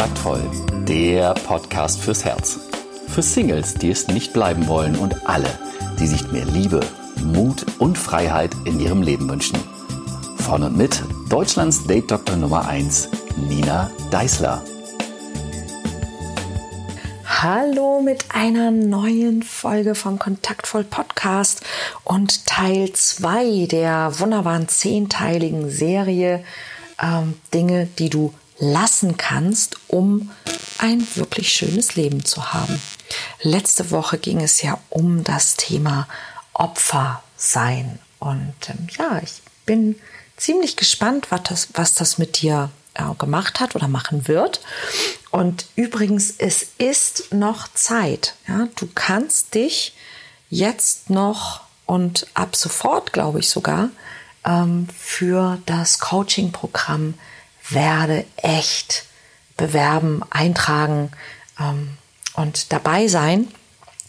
Kontaktvoll, der Podcast fürs Herz. Für Singles, die es nicht bleiben wollen und alle, die sich mehr Liebe, Mut und Freiheit in ihrem Leben wünschen. Von und mit Deutschlands Date Doktor Nummer 1, Nina Deißler. Hallo mit einer neuen Folge vom Kontaktvoll Podcast und Teil 2 der wunderbaren zehnteiligen Serie ähm, Dinge, die du lassen kannst, um ein wirklich schönes Leben zu haben. Letzte Woche ging es ja um das Thema Opfer sein. Und ähm, ja, ich bin ziemlich gespannt, was das, was das mit dir äh, gemacht hat oder machen wird. Und übrigens, es ist noch Zeit. Ja? Du kannst dich jetzt noch und ab sofort, glaube ich sogar, ähm, für das Coaching-Programm werde echt bewerben, eintragen ähm, und dabei sein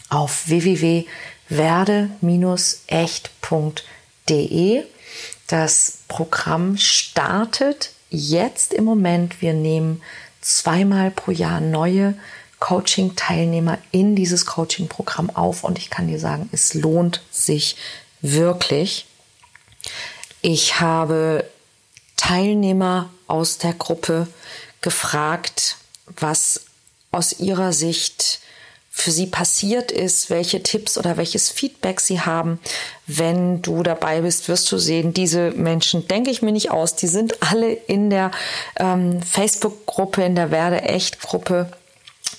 auf www.werde-echt.de. Das Programm startet jetzt im Moment. Wir nehmen zweimal pro Jahr neue Coaching-Teilnehmer in dieses Coaching-Programm auf und ich kann dir sagen, es lohnt sich wirklich. Ich habe Teilnehmer aus der Gruppe gefragt, was aus ihrer Sicht für sie passiert ist, welche Tipps oder welches Feedback sie haben. Wenn du dabei bist, wirst du sehen, diese Menschen denke ich mir nicht aus. Die sind alle in der ähm, Facebook-Gruppe, in der Werde-Echt-Gruppe.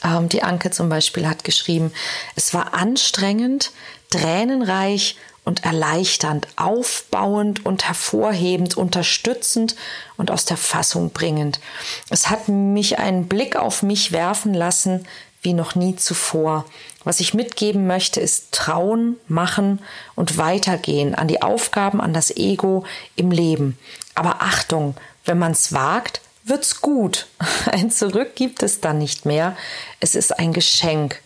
Ähm, die Anke zum Beispiel hat geschrieben, es war anstrengend, tränenreich und erleichternd, aufbauend und hervorhebend, unterstützend und aus der Fassung bringend. Es hat mich einen Blick auf mich werfen lassen wie noch nie zuvor. Was ich mitgeben möchte, ist trauen, machen und weitergehen an die Aufgaben, an das Ego im Leben. Aber Achtung, wenn man es wagt, wird's gut. Ein Zurück gibt es dann nicht mehr. Es ist ein Geschenk.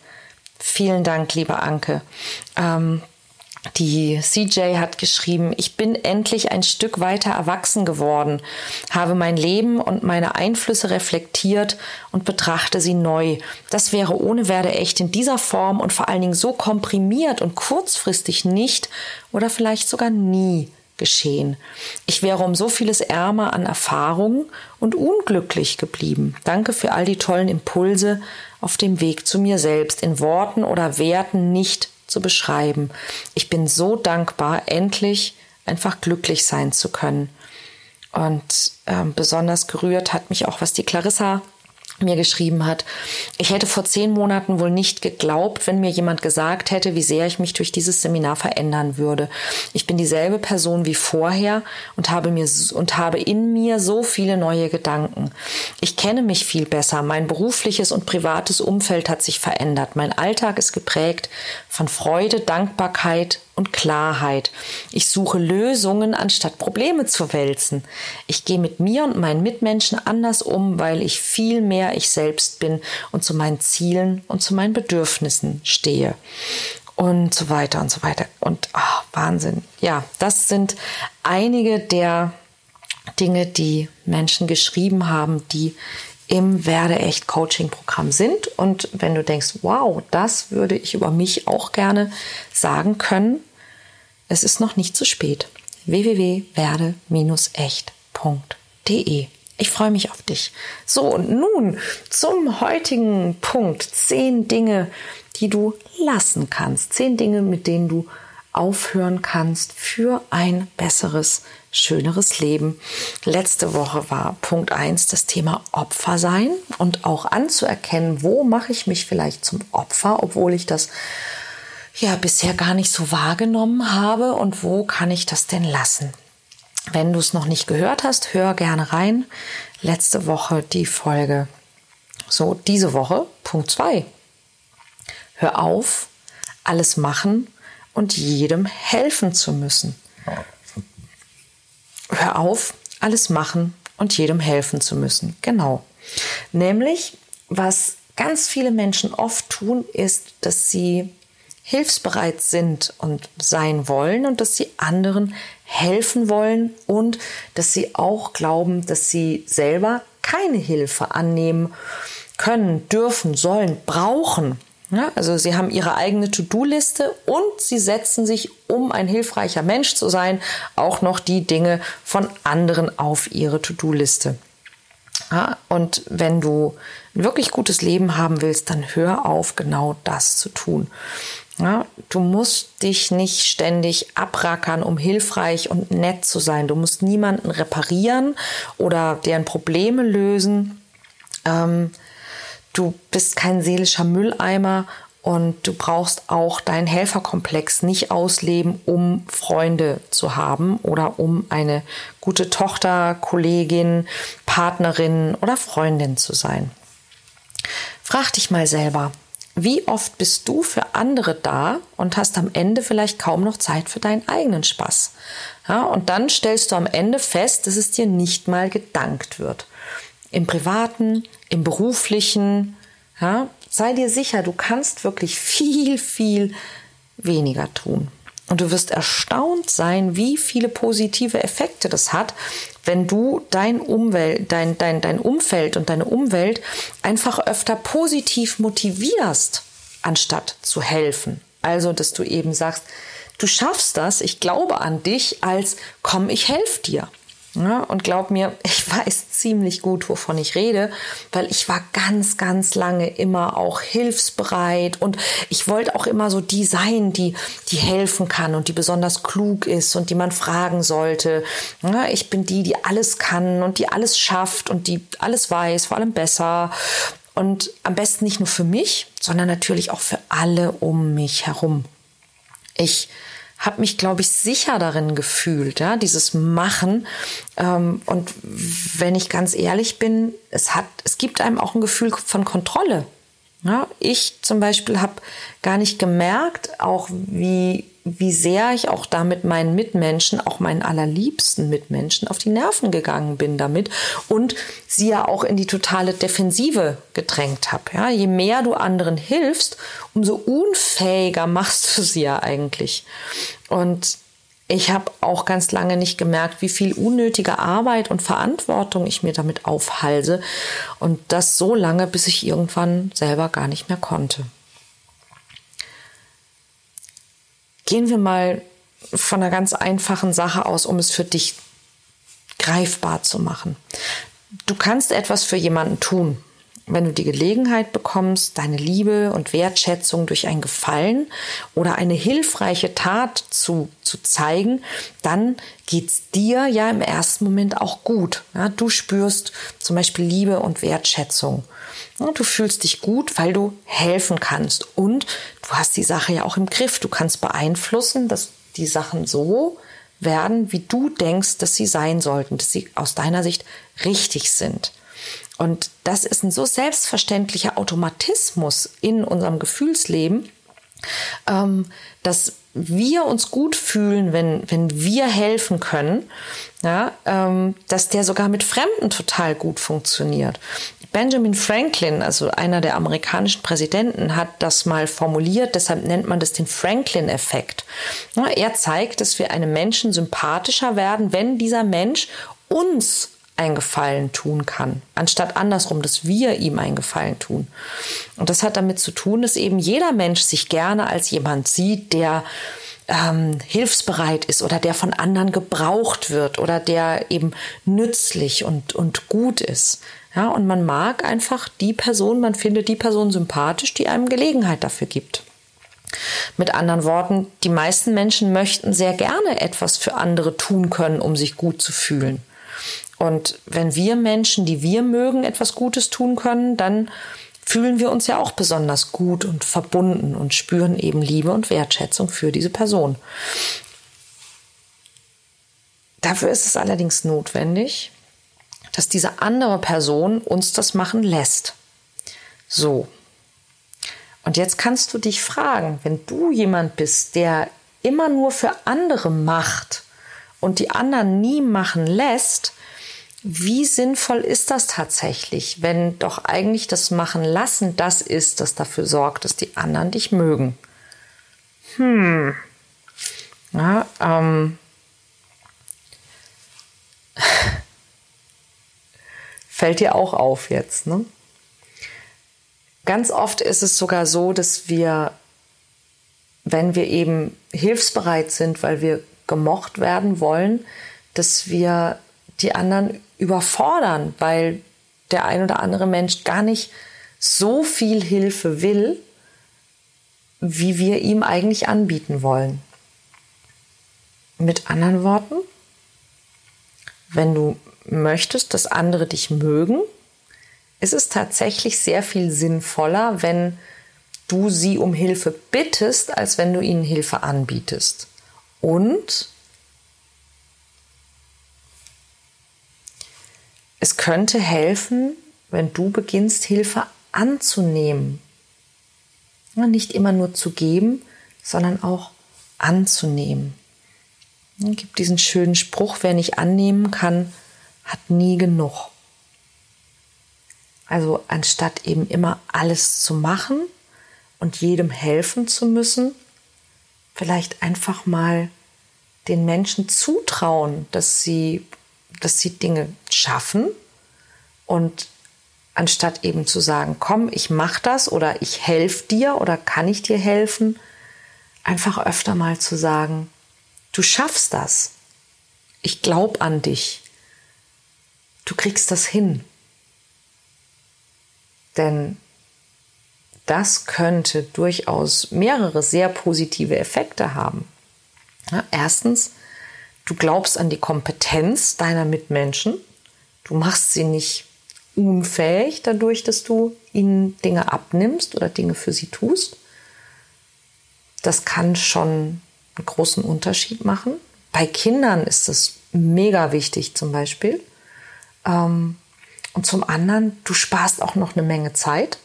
Vielen Dank, liebe Anke. Ähm, die CJ hat geschrieben, ich bin endlich ein Stück weiter erwachsen geworden, habe mein Leben und meine Einflüsse reflektiert und betrachte sie neu. Das wäre ohne Werde echt in dieser Form und vor allen Dingen so komprimiert und kurzfristig nicht oder vielleicht sogar nie geschehen. Ich wäre um so vieles ärmer an Erfahrungen und unglücklich geblieben. Danke für all die tollen Impulse auf dem Weg zu mir selbst, in Worten oder Werten nicht zu beschreiben. Ich bin so dankbar, endlich einfach glücklich sein zu können. Und ähm, besonders gerührt hat mich auch, was die Clarissa mir geschrieben hat, ich hätte vor zehn Monaten wohl nicht geglaubt, wenn mir jemand gesagt hätte, wie sehr ich mich durch dieses Seminar verändern würde. Ich bin dieselbe Person wie vorher und habe mir und habe in mir so viele neue Gedanken. Ich kenne mich viel besser. Mein berufliches und privates Umfeld hat sich verändert. Mein Alltag ist geprägt von Freude, Dankbarkeit und Klarheit. Ich suche Lösungen, anstatt Probleme zu wälzen. Ich gehe mit mir und meinen Mitmenschen anders um, weil ich viel mehr ich selbst bin und zu meinen Zielen und zu meinen Bedürfnissen stehe. Und so weiter und so weiter. Und oh, Wahnsinn. Ja, das sind einige der Dinge, die Menschen geschrieben haben, die im Werde echt Coaching Programm sind. Und wenn du denkst, wow, das würde ich über mich auch gerne sagen können, es ist noch nicht zu spät. www.werde-echt.de ich freue mich auf dich. So, und nun zum heutigen Punkt. Zehn Dinge, die du lassen kannst. Zehn Dinge, mit denen du aufhören kannst für ein besseres, schöneres Leben. Letzte Woche war Punkt eins das Thema Opfer sein und auch anzuerkennen, wo mache ich mich vielleicht zum Opfer, obwohl ich das ja bisher gar nicht so wahrgenommen habe und wo kann ich das denn lassen? Wenn du es noch nicht gehört hast, hör gerne rein. Letzte Woche die Folge. So, diese Woche, Punkt zwei Hör auf, alles machen und jedem helfen zu müssen. Hör auf, alles machen und jedem helfen zu müssen. Genau. Nämlich, was ganz viele Menschen oft tun, ist, dass sie hilfsbereit sind und sein wollen und dass sie anderen helfen wollen und dass sie auch glauben, dass sie selber keine Hilfe annehmen können, dürfen, sollen, brauchen. Ja, also sie haben ihre eigene To-Do-Liste und sie setzen sich, um ein hilfreicher Mensch zu sein, auch noch die Dinge von anderen auf ihre To-Do-Liste. Ja, und wenn du ein wirklich gutes Leben haben willst, dann hör auf, genau das zu tun. Ja, du musst dich nicht ständig abrackern, um hilfreich und nett zu sein. Du musst niemanden reparieren oder deren Probleme lösen. Ähm, du bist kein seelischer Mülleimer und du brauchst auch deinen Helferkomplex nicht ausleben, um Freunde zu haben oder um eine gute Tochter, Kollegin, Partnerin oder Freundin zu sein. Frag dich mal selber, wie oft bist du für andere da und hast am Ende vielleicht kaum noch Zeit für deinen eigenen Spaß? Ja, und dann stellst du am Ende fest, dass es dir nicht mal gedankt wird. Im privaten, im beruflichen, ja, sei dir sicher, du kannst wirklich viel, viel weniger tun. Und du wirst erstaunt sein, wie viele positive Effekte das hat, wenn du dein, Umwelt, dein, dein, dein Umfeld und deine Umwelt einfach öfter positiv motivierst, anstatt zu helfen. Also, dass du eben sagst, du schaffst das, ich glaube an dich, als komm, ich helfe dir. Ja, und glaub mir, ich weiß ziemlich gut, wovon ich rede, weil ich war ganz, ganz lange immer auch hilfsbereit und ich wollte auch immer so die sein, die, die helfen kann und die besonders klug ist und die man fragen sollte. Ja, ich bin die, die alles kann und die alles schafft und die alles weiß, vor allem besser. Und am besten nicht nur für mich, sondern natürlich auch für alle um mich herum. Ich habe mich, glaube ich, sicher darin gefühlt, ja, dieses Machen. Ähm, und wenn ich ganz ehrlich bin, es hat, es gibt einem auch ein Gefühl von Kontrolle. Ja, ich zum Beispiel habe gar nicht gemerkt, auch wie wie sehr ich auch damit meinen Mitmenschen, auch meinen allerliebsten Mitmenschen auf die Nerven gegangen bin damit und sie ja auch in die totale Defensive gedrängt habe. Ja, je mehr du anderen hilfst, umso unfähiger machst du sie ja eigentlich. Und ich habe auch ganz lange nicht gemerkt, wie viel unnötige Arbeit und Verantwortung ich mir damit aufhalse. Und das so lange, bis ich irgendwann selber gar nicht mehr konnte. Gehen wir mal von einer ganz einfachen Sache aus, um es für dich greifbar zu machen. Du kannst etwas für jemanden tun. Wenn du die Gelegenheit bekommst, deine Liebe und Wertschätzung durch ein Gefallen oder eine hilfreiche Tat zu, zu zeigen, dann geht's dir ja im ersten Moment auch gut. Ja, du spürst zum Beispiel Liebe und Wertschätzung. Du fühlst dich gut, weil du helfen kannst. Und du hast die Sache ja auch im Griff. Du kannst beeinflussen, dass die Sachen so werden, wie du denkst, dass sie sein sollten, dass sie aus deiner Sicht richtig sind. Und das ist ein so selbstverständlicher Automatismus in unserem Gefühlsleben, ähm, dass wir uns gut fühlen, wenn, wenn wir helfen können, ja, ähm, dass der sogar mit Fremden total gut funktioniert. Benjamin Franklin, also einer der amerikanischen Präsidenten, hat das mal formuliert, deshalb nennt man das den Franklin-Effekt. Er zeigt, dass wir einem Menschen sympathischer werden, wenn dieser Mensch uns einen Gefallen tun kann, anstatt andersrum, dass wir ihm einen Gefallen tun. Und das hat damit zu tun, dass eben jeder Mensch sich gerne als jemand sieht, der ähm, hilfsbereit ist oder der von anderen gebraucht wird oder der eben nützlich und, und gut ist. Ja, und man mag einfach die Person, man findet die Person sympathisch, die einem Gelegenheit dafür gibt. Mit anderen Worten, die meisten Menschen möchten sehr gerne etwas für andere tun können, um sich gut zu fühlen. Und wenn wir Menschen, die wir mögen, etwas Gutes tun können, dann fühlen wir uns ja auch besonders gut und verbunden und spüren eben Liebe und Wertschätzung für diese Person. Dafür ist es allerdings notwendig, dass diese andere Person uns das machen lässt. So. Und jetzt kannst du dich fragen, wenn du jemand bist, der immer nur für andere macht und die anderen nie machen lässt, wie sinnvoll ist das tatsächlich, wenn doch eigentlich das Machen lassen das ist, das dafür sorgt, dass die anderen dich mögen? Hm. Ja, ähm, Fällt dir auch auf jetzt, ne? Ganz oft ist es sogar so, dass wir, wenn wir eben hilfsbereit sind, weil wir gemocht werden wollen, dass wir die anderen überfordern, weil der ein oder andere Mensch gar nicht so viel Hilfe will, wie wir ihm eigentlich anbieten wollen. Mit anderen Worten, wenn du möchtest, dass andere dich mögen, ist es tatsächlich sehr viel sinnvoller, wenn du sie um Hilfe bittest, als wenn du ihnen Hilfe anbietest. Und es könnte helfen, wenn du beginnst, Hilfe anzunehmen. Nicht immer nur zu geben, sondern auch anzunehmen. Es gibt diesen schönen Spruch, wer nicht annehmen kann, hat nie genug. Also anstatt eben immer alles zu machen und jedem helfen zu müssen, vielleicht einfach mal den Menschen zutrauen, dass sie, dass sie Dinge schaffen und anstatt eben zu sagen, komm, ich mach das oder ich helfe dir oder kann ich dir helfen, einfach öfter mal zu sagen, du schaffst das. Ich glaube an dich. Du kriegst das hin. Denn das könnte durchaus mehrere sehr positive Effekte haben. Ja, erstens, du glaubst an die Kompetenz deiner Mitmenschen. Du machst sie nicht unfähig dadurch, dass du ihnen Dinge abnimmst oder Dinge für sie tust. Das kann schon einen großen Unterschied machen. Bei Kindern ist es mega wichtig zum Beispiel. Ähm, und zum anderen, du sparst auch noch eine Menge Zeit.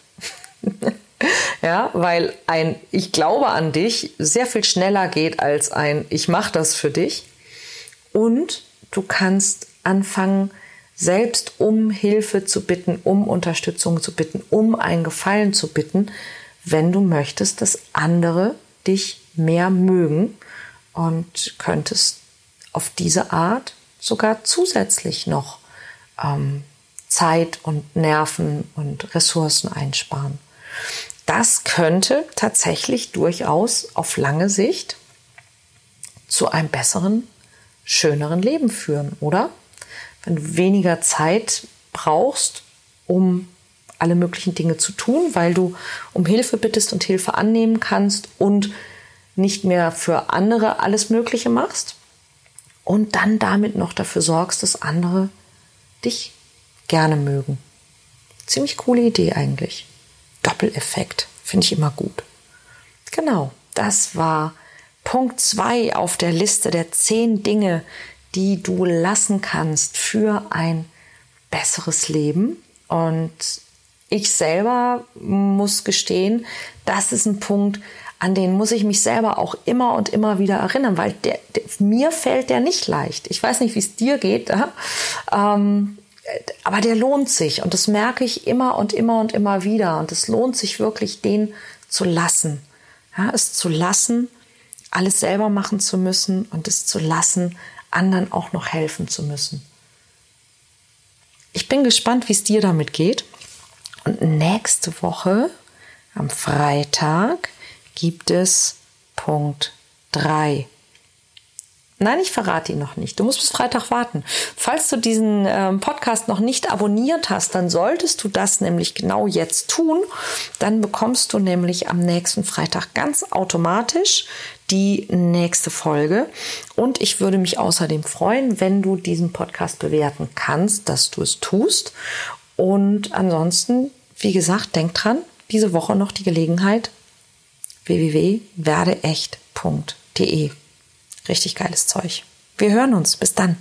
ja, weil ein Ich glaube an dich sehr viel schneller geht als ein Ich mache das für dich. Und du kannst anfangen, selbst um Hilfe zu bitten, um Unterstützung zu bitten, um einen Gefallen zu bitten, wenn du möchtest, dass andere dich mehr mögen und könntest auf diese Art sogar zusätzlich noch ähm, Zeit und Nerven und Ressourcen einsparen. Das könnte tatsächlich durchaus auf lange Sicht zu einem besseren, schöneren Leben führen, oder? Wenn du weniger Zeit brauchst, um alle möglichen Dinge zu tun, weil du um Hilfe bittest und Hilfe annehmen kannst und nicht mehr für andere alles Mögliche machst und dann damit noch dafür sorgst, dass andere dich gerne mögen. Ziemlich coole Idee eigentlich. Doppeleffekt finde ich immer gut. Genau, das war Punkt 2 auf der Liste der zehn Dinge, die du lassen kannst für ein besseres Leben. Und ich selber muss gestehen, das ist ein Punkt, an den muss ich mich selber auch immer und immer wieder erinnern, weil der, der mir fällt der nicht leicht. Ich weiß nicht, wie es dir geht, ähm, aber der lohnt sich und das merke ich immer und immer und immer wieder und es lohnt sich wirklich, den zu lassen, ja, es zu lassen, alles selber machen zu müssen und es zu lassen, anderen auch noch helfen zu müssen. Ich bin gespannt, wie es dir damit geht. Und nächste Woche, am Freitag, gibt es Punkt 3. Nein, ich verrate ihn noch nicht. Du musst bis Freitag warten. Falls du diesen ähm, Podcast noch nicht abonniert hast, dann solltest du das nämlich genau jetzt tun. Dann bekommst du nämlich am nächsten Freitag ganz automatisch die nächste Folge. Und ich würde mich außerdem freuen, wenn du diesen Podcast bewerten kannst, dass du es tust. Und ansonsten, wie gesagt, denk dran, diese Woche noch die Gelegenheit, www.werdeecht.de. Richtig geiles Zeug. Wir hören uns. Bis dann.